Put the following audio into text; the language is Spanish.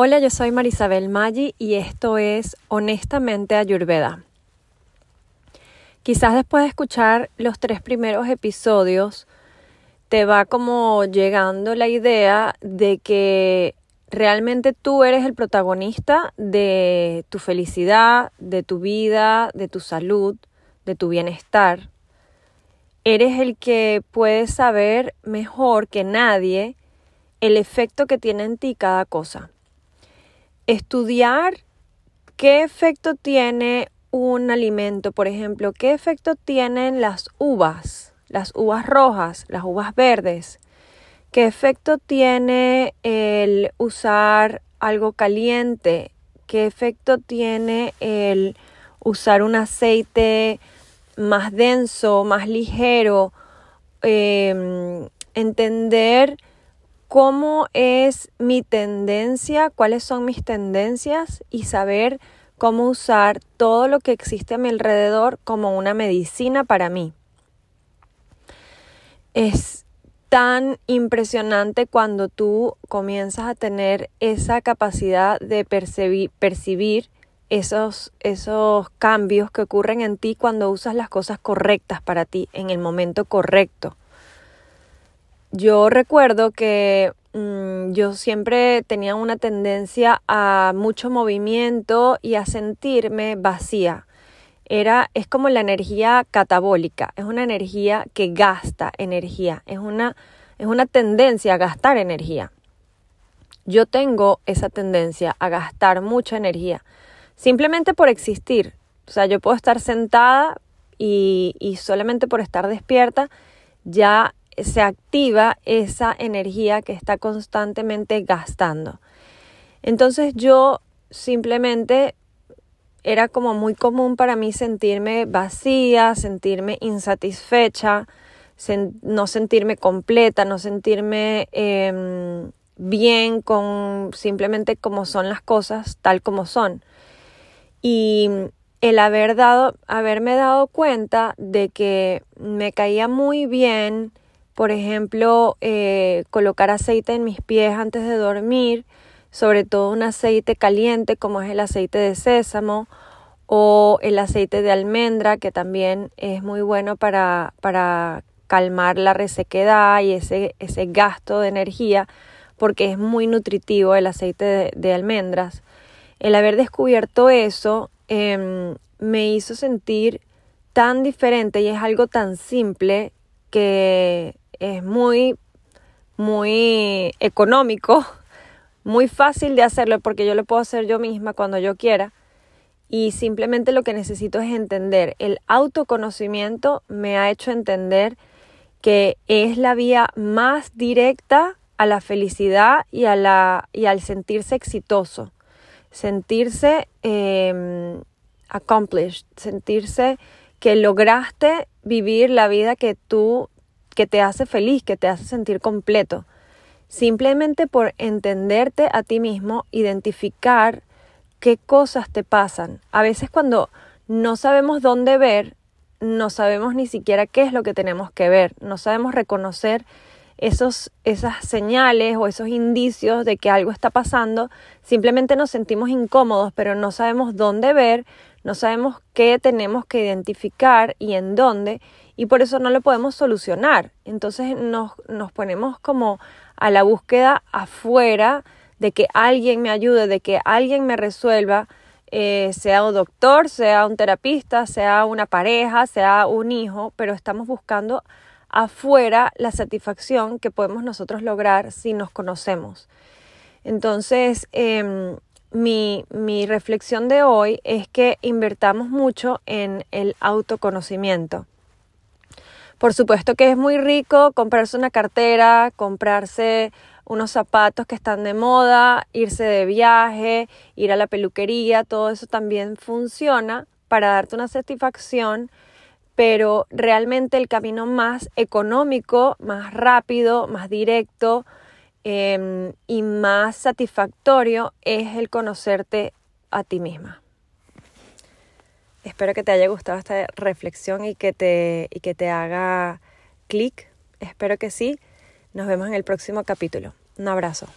Hola, yo soy Marisabel Maggi y esto es Honestamente Ayurveda. Quizás después de escuchar los tres primeros episodios te va como llegando la idea de que realmente tú eres el protagonista de tu felicidad, de tu vida, de tu salud, de tu bienestar. Eres el que puede saber mejor que nadie el efecto que tiene en ti cada cosa estudiar qué efecto tiene un alimento, por ejemplo, qué efecto tienen las uvas, las uvas rojas, las uvas verdes, qué efecto tiene el usar algo caliente, qué efecto tiene el usar un aceite más denso, más ligero, em, entender cómo es mi tendencia, cuáles son mis tendencias y saber cómo usar todo lo que existe a mi alrededor como una medicina para mí. Es tan impresionante cuando tú comienzas a tener esa capacidad de percibir, esos cambios que ocurren en ti cuando usas las cosas correctas para ti en el momento correcto. Yo recuerdo que mm, yo siempre tenía una tendencia a mucho movimiento y a sentirme vacía. Era, es como la energía catabólica, es una energía que gasta energía, es una, es una tendencia a gastar energía. Yo tengo esa tendencia a gastar mucha energía, simplemente por existir. O sea, yo puedo estar sentada y, y solamente por estar despierta ya se activa esa energía que está constantemente gastando. Entonces yo simplemente era como muy común para mí sentirme vacía, sentirme insatisfecha, no sentirme completa, no sentirme em, bien con simplemente como son las cosas, tal como son. Y el haber dado, haberme dado cuenta de que me caía muy bien por ejemplo, eh, colocar aceite en mis pies antes de dormir, sobre todo un aceite caliente como es el aceite de sésamo o el aceite de almendra, que también es muy bueno para, para calmar la resequedad y ese, ese gasto de energía, porque es muy nutritivo el aceite de, almendras. El haber descubierto eso em, me hizo sentir tan diferente y es algo tan simple que es muy, muy económico, muy fácil de hacerlo porque yo lo puedo hacer yo misma cuando yo quiera. Y simplemente lo que necesito es entender. El autoconocimiento me ha hecho entender que es la vía más directa a la felicidad y, a la, y al sentirse exitoso, sentirse em, accomplished, sentirse que lograste vivir la vida que tú que te hace feliz, que te hace sentir completo. Simplemente por entenderte a ti mismo, identificar qué cosas te pasan. A veces cuando no sabemos dónde ver, no sabemos ni siquiera qué es lo que tenemos que ver, no sabemos reconocer esos, esas señales o esos indicios de que algo está pasando, simplemente nos sentimos incómodos, pero no sabemos dónde ver, no sabemos qué tenemos que identificar y en dónde, y por eso no lo podemos solucionar. Entonces nos, nos ponemos como a la búsqueda afuera de que alguien me ayude, de que alguien me resuelva, eh, sea un doctor, sea un terapista, sea una pareja, sea un hijo, pero estamos buscando afuera la satisfacción que podemos nosotros lograr si nos conocemos. Entonces, em, mi, mi reflexión de hoy es que invertamos mucho en el autoconocimiento. Por supuesto que es muy rico comprarse una cartera, comprarse unos zapatos que están de moda, irse de viaje, ir a la peluquería, todo eso también funciona para darte una satisfacción, pero realmente el camino más económico, más rápido, más directo em, y más satisfactorio es el conocerte a ti misma. Espero que te haya gustado esta reflexión y que te, y que te haga clic. Espero que sí. Nos vemos en el próximo capítulo. Un abrazo.